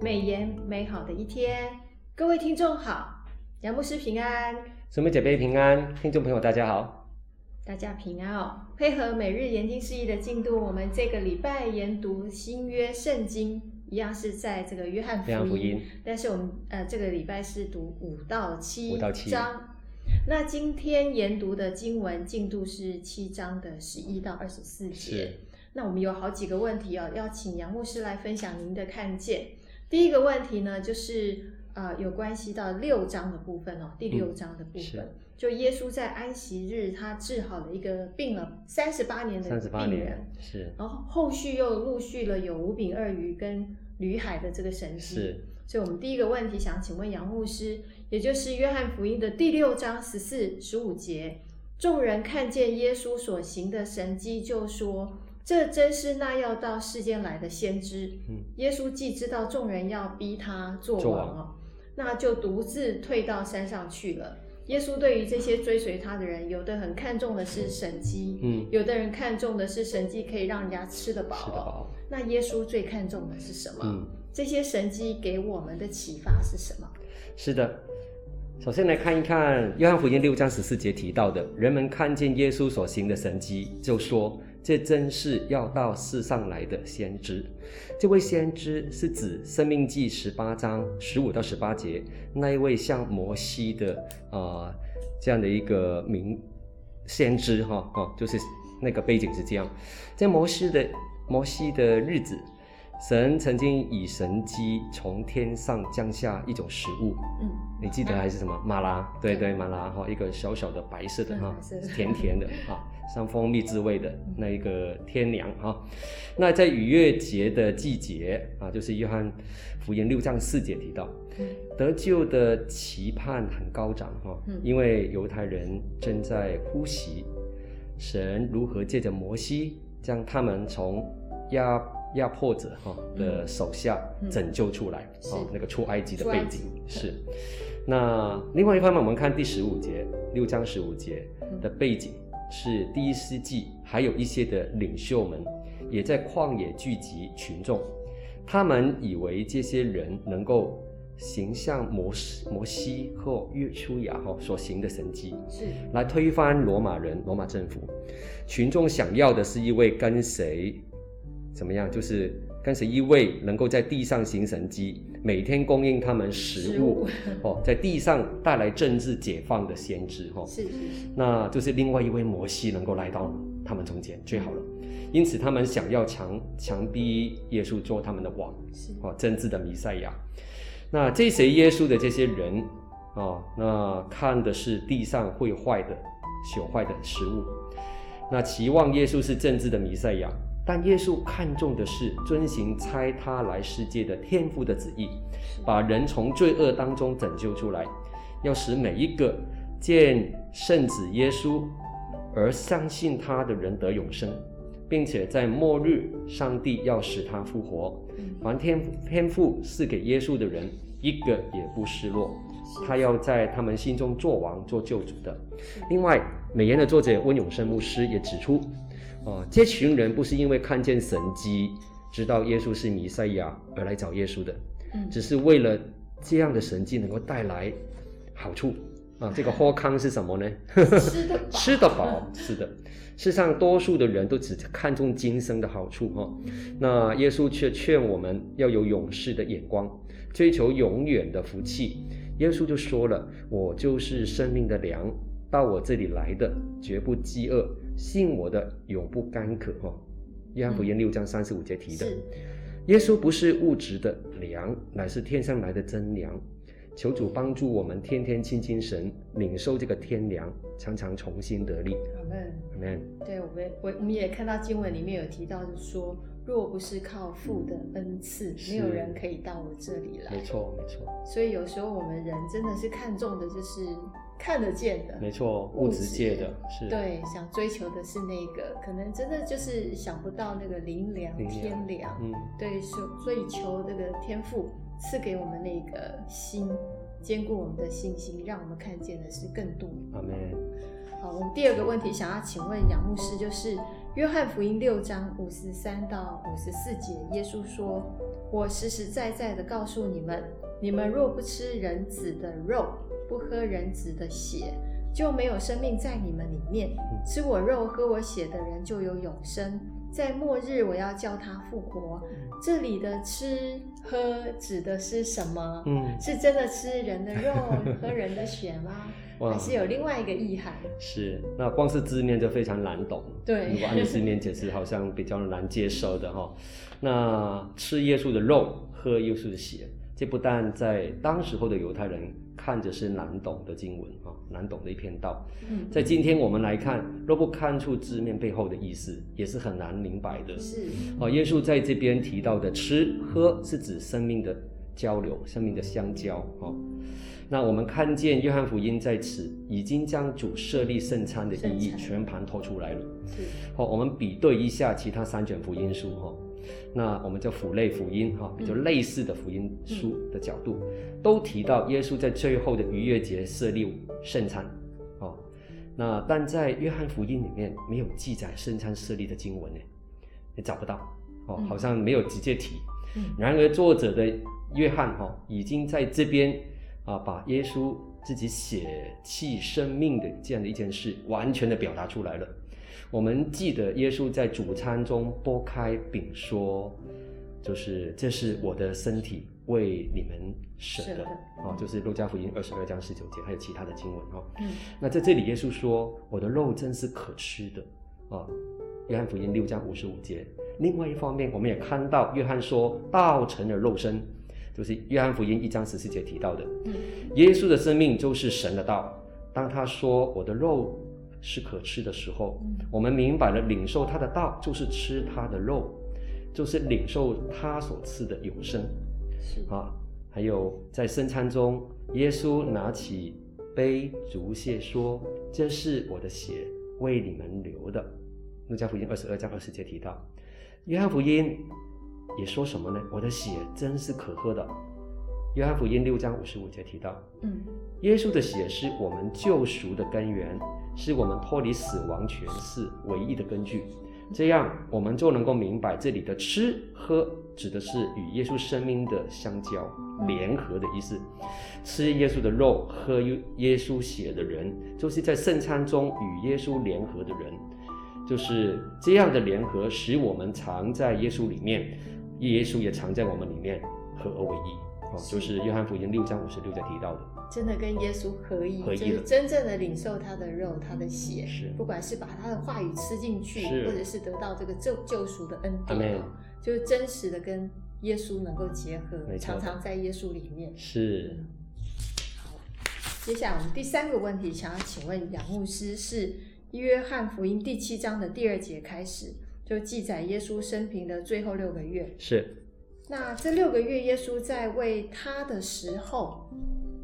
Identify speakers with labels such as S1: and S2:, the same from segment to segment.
S1: 美言美好的一天，各位听众好，杨牧师平安，
S2: 姊妹姐妹平安，听众朋友大家好，
S1: 大家平安哦。配合每日研经释义的进度，我们这个礼拜研读新约圣经，一样是在这个约翰福音，福音但是我们呃这个礼拜是读五到七章。那今天研读的经文进度是七章的十一到二十四节。那我们有好几个问题哦，要请杨牧师来分享您的看见。第一个问题呢，就是呃有关系到六章的部分哦，第六章的部分，嗯、就耶稣在安息日他治好了一个病了三十八年的病人，
S2: 是，
S1: 然后后续又陆续了有五饼二鱼跟鱼海的这个神迹，
S2: 是。
S1: 所以，我们第一个问题想请问杨牧师，也就是约翰福音的第六章十四、十五节，众人看见耶稣所行的神迹，就说：“这真是那要到世间来的先知。”嗯，耶稣既知道众人要逼他做王哦，那就独自退到山上去了。耶稣对于这些追随他的人，有的很看重的是神迹，嗯，有的人看重的是神迹可以让人家吃得饱，吃得饱。那耶稣最看重的是什么？嗯。这些神迹给我们的启发是什么？
S2: 是的，首先来看一看约翰福音六章十四节提到的，人们看见耶稣所行的神迹，就说这真是要到世上来的先知。这位先知是指生命记十八章十五到十八节那一位像摩西的啊、呃、这样的一个名先知哈哦，就是那个背景是这样，在摩西的摩西的日子。神曾经以神迹从天上降下一种食物，嗯，你记得还是什么？马拉，对对，马拉哈，一个小小的白色的哈，甜甜的哈，像蜂蜜滋味的那一个天粮哈。那在逾越节的季节啊，就是约翰福音六章四节提到，得救的期盼很高涨哈，因为犹太人正在呼吸神如何借着摩西将他们从压。压迫者哈的手下拯救出来，嗯嗯、那个出埃及的背景是。那另外一方面，我们看第十五节，六章十五节的背景是第一世纪，还有一些的领袖们也在旷野聚集群众，他们以为这些人能够形象摩西摩西和约书亚哈所行的神迹，是来推翻罗马人罗马政府。群众想要的是一位跟谁。怎么样？就是跟随一位能够在地上行神迹，每天供应他们食物，哦，在地上带来政治解放的先知，哈、哦，是，是，那就是另外一位摩西能够来到他们中间最好了。因此，他们想要强强逼耶稣做他们的王，是，哦，真正的弥赛亚。那这些耶稣的这些人，哦，那看的是地上会坏的、朽坏的食物，那期望耶稣是政治的弥赛亚。但耶稣看重的是遵行差他来世界的天父的旨意，把人从罪恶当中拯救出来，要使每一个见圣子耶稣而相信他的人得永生，并且在末日，上帝要使他复活。凡天天父赐给耶稣的人，一个也不失落，他要在他们心中做王做救主的。另外，美言的作者温永生牧师也指出。啊，这群人不是因为看见神迹，知道耶稣是弥赛亚而来找耶稣的，嗯，只是为了这样的神迹能够带来好处啊。这个喝康是什么呢？吃得饱，吃得饱，是的。世上多数的人都只看重今生的好处哈，那耶稣却劝我们要有勇士的眼光，追求永远的福气。耶稣就说了：“我就是生命的粮，到我这里来的绝不饥饿。”信我的永不干渴哈，约翰福音六章三十五节提的，嗯、耶稣不是物质的粮，乃是天上来的真粮。求主帮助我们天天亲近神，领受这个天粮，常常重新得力。阿门，阿门。
S1: 对，我们我我们也看到经文里面有提到，就是说，若不是靠父的恩赐，嗯、没有人可以到我这里来。
S2: 没错，没错。
S1: 所以有时候我们人真的是看重的就是。看得见的，
S2: 没错，物质界的，是，
S1: 对，想追求的是那个，可能真的就是想不到那个灵粮、天粮，嗯，对，所以求这个天赋赐给我们那个心，坚固我们的信心，让我们看见的是更多。
S2: 阿门。
S1: 好，我们第二个问题想要请问杨牧师，就是约翰福音六章五十三到五十四节，耶稣说：“我实实在在的告诉你们，你们若不吃人子的肉，不喝人子的血，就没有生命在你们里面。吃我肉、喝我血的人就有永生，在末日我要叫他复活。这里的吃喝指的是什么？嗯，是真的吃人的肉、喝人的血吗？还是有另外一个意涵？
S2: 是，那光是字面就非常难懂。
S1: 对，
S2: 如果按字面解释，好像比较难接受的哈。那吃耶稣的肉，喝耶稣的血，这不但在当时候的犹太人看着是难懂的经文啊，难懂的一篇道。嗯，在今天我们来看，若不看出字面背后的意思，也是很难明白的。
S1: 是，
S2: 哦，耶稣在这边提到的吃喝，是指生命的交流，生命的相交啊。那我们看见约翰福音在此已经将主设立圣餐的意义全盘托出来了。是，好，我们比对一下其他三卷福音书哈。那我们叫辅类福音哈，比较类似的福音书的角度，都提到耶稣在最后的逾越节设立圣餐。哦，那但在约翰福音里面没有记载圣餐设立的经文呢，也找不到。哦，好像没有直接提。然而作者的约翰哈已经在这边。啊，把耶稣自己舍弃生命的这样的一件事，完全的表达出来了。我们记得耶稣在主餐中拨开饼说，就是这是我的身体，为你们舍的。啊，就是路加福音二十二章十九节，还有其他的经文哈。嗯。那在这里，耶稣说：“我的肉真是可吃的。”啊，约翰福音六章五十五节。另外一方面，我们也看到约翰说：“道成了肉身。”就是约翰福音一章十四节提到的，耶稣的生命就是神的道。当他说我的肉是可吃的时候，我们明白了领受他的道就是吃他的肉，就是领受他所赐的永生。是啊，还有在圣餐中，耶稣拿起杯，祝谢说：“这是我的血，为你们流的。”路加福音二十二章二十节提到，约翰福音。也说什么呢？我的血真是可喝的。约翰福音六章五十五节提到，嗯，耶稣的血是我们救赎的根源，是我们脱离死亡权势唯一的根据。这样，我们就能够明白这里的吃喝指的是与耶稣生命的相交、联合的意思。吃耶稣的肉、喝耶稣血的人，就是在圣餐中与耶稣联合的人。就是这样的联合，使我们藏在耶稣里面。耶稣也藏在我们里面，合而为一，哦，就是约翰福音六章五十六节提到的，
S1: 真的跟耶稣合一，
S2: 合一
S1: 就是真正的领受他的肉，他的血，是，不管是把他的话语吃进去，或者是得到这个救救赎的恩典，就是真实的跟耶稣能够结合，常常在耶稣里面。
S2: 是。
S1: 好，接下来我们第三个问题，想要请问杨牧师，是约翰福音第七章的第二节开始。就记载耶稣生平的最后六个月，
S2: 是。
S1: 那这六个月，耶稣在为他的时候，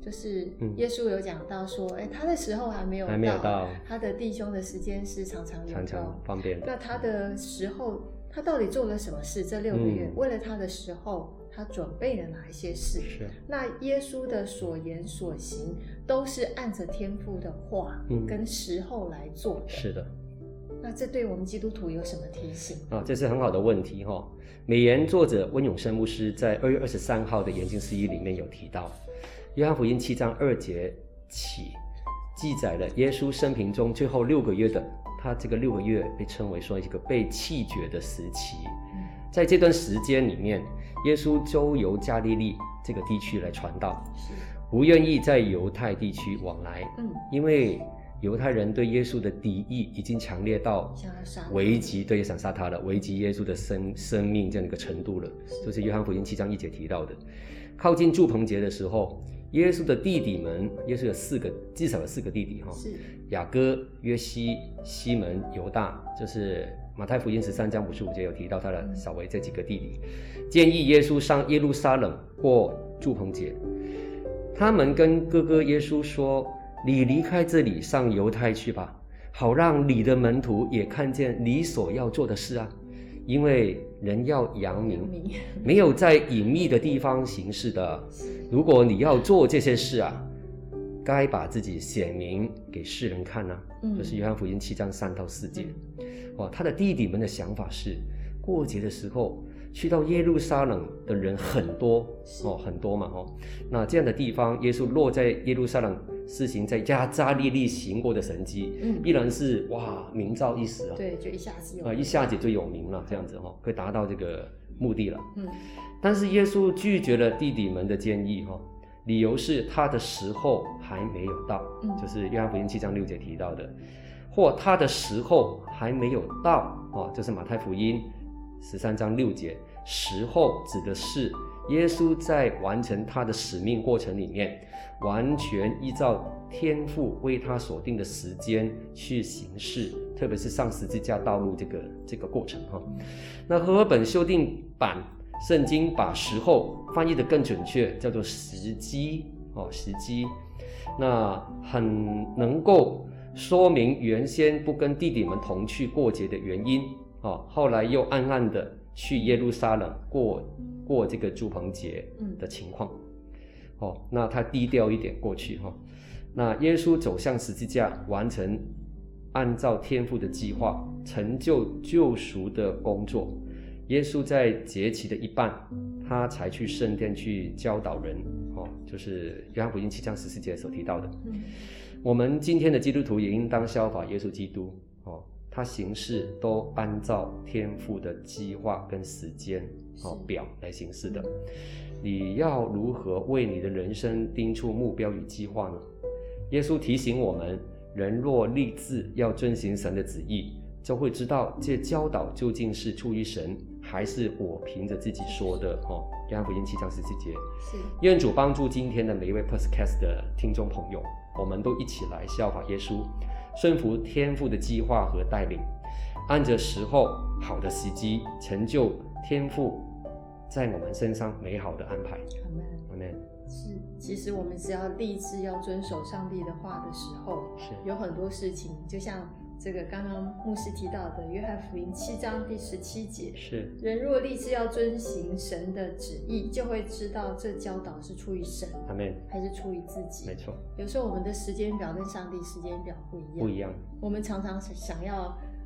S1: 就是耶稣有讲到说，哎、嗯，他的时候还没有到，
S2: 还没有到，
S1: 他的弟兄的时间是常常有，
S2: 常常方便。
S1: 那他的时候，他到底做了什么事？这六个月，嗯、为了他的时候，他准备了哪一些事？
S2: 是。
S1: 那耶稣的所言所行，都是按着天父的话跟时候来做的。
S2: 嗯、是的。
S1: 那这对我们基督徒有什么提醒
S2: 啊？这是很好的问题哈。美言作者温永生牧师在二月二十三号的研经释义里面有提到，约翰福音七章二节起记载了耶稣生平中最后六个月的，他这个六个月被称为说一个被弃绝的时期。在这段时间里面，耶稣周游加利利这个地区来传道，不愿意在犹太地区往来，嗯，因为。犹太人对耶稣的敌意已经强烈到危及，对，想杀他了，危及耶稣的生生命这样一个程度了。是就是约翰福音七章一节提到的。靠近住棚节的时候，耶稣的弟弟们，耶稣有四个，至少有四个弟弟哈，是雅各、约西、西门、犹大，就是马太福音十三章五十五节有提到他的小维这几个弟弟，嗯、建议耶稣上耶路撒冷过住棚节。他们跟哥哥耶稣说。你离开这里，上犹太去吧，好让你的门徒也看见你所要做的事啊。因为人要扬名，没有在隐秘的地方行事的。如果你要做这些事啊，该把自己显明给世人看啊。这是约翰福音七章三到四节。哇，他的弟弟们的想法是，过节的时候去到耶路撒冷的人很多哦，很多嘛哦。那这样的地方，耶稣落在耶路撒冷，施行在加扎利利行过的神迹，嗯，依然是哇，名噪一时啊。
S1: 对，就一下子有
S2: 啊，一下子就有名了，这样子哈、哦，可以达到这个目的了。嗯，但是耶稣拒绝了弟弟们的建议哈。理由是他的时候还没有到，嗯、就是约翰福音七章六节提到的，或他的时候还没有到哦，这、就是马太福音十三章六节，时候指的是耶稣在完成他的使命过程里面，完全依照天父为他所定的时间去行事，特别是上十字架道路这个这个过程哈。那和合本修订版。圣经把时候翻译得更准确，叫做时机哦，时机，那很能够说明原先不跟弟弟们同去过节的原因哦，后来又暗暗的去耶路撒冷过过这个住棚节的情况，哦，那他低调一点过去哈，那耶稣走向十字架，完成按照天父的计划成就救赎的工作。耶稣在节期的一半，他才去圣殿去教导人，哦，就是约翰福音七章十四节所提到的。嗯，我们今天的基督徒也应当效法耶稣基督，哦，他行事都按照天父的计划跟时间哦表来行事的。你要如何为你的人生定出目标与计划呢？耶稣提醒我们，人若立志要遵行神的旨意，就会知道这教导究竟是出于神。还是我凭着自己说的哦，约翰福音七章十七节。是，愿主帮助今天的每一位 Podcast 的听众朋友，我们都一起来效法耶稣，顺服天父的计划和带领，按着时候好的时机，成就天父在我们身上美好的安排。阿门，阿门。
S1: 是，其实我们只要立志要遵守上帝的话的时候，是有很多事情，就像。这个刚刚牧师提到的《约翰福音》七章第十七节，是人若立志要遵行神的旨意，就会知道这教导是出于神，还是出于自己？没错。有时候我们的时间表跟上帝时间表不一样，不一样。我们常常想要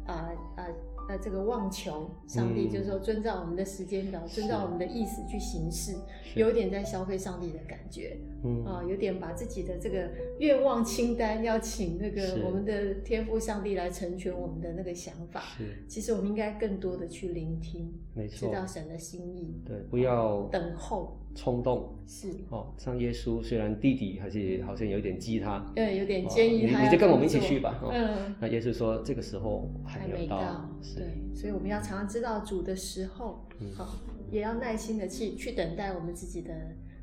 S1: 啊啊。呃呃呃，这个妄求上帝，就是说遵照我们的时间表，嗯、遵照我们的意思去行事，有点在消费上帝的感觉，嗯啊，有点把自己的这个愿望清单要请那个我们的天父上帝来成全我们的那个想法。是，其实我们应该更多的去聆听，没错，知道神的心意。
S2: 对，不要
S1: 等候。
S2: 冲动是哦，像耶稣虽然弟弟还是好像有点激他，
S1: 对，有点建议他，
S2: 你就跟我们一起去吧。嗯，那耶稣说这个时候还没到，
S1: 对，所以我们要常常知道主的时候，好，也要耐心的去去等待我们自己的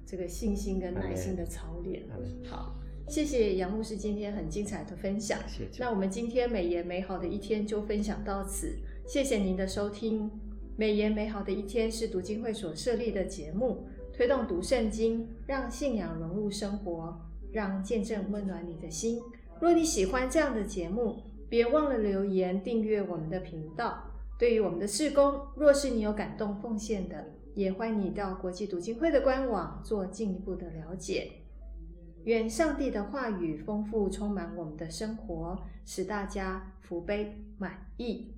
S1: 这个信心跟耐心的操练。好，谢谢杨牧师今天很精彩的分享。谢谢。那我们今天美言美好的一天就分享到此，谢谢您的收听。美言美好的一天是读经会所设立的节目。推动读圣经，让信仰融入生活，让见证温暖你的心。若你喜欢这样的节目，别忘了留言订阅我们的频道。对于我们的事工，若是你有感动奉献的，也欢迎你到国际读经会的官网做进一步的了解。愿上帝的话语丰富充满我们的生活，使大家福杯满溢。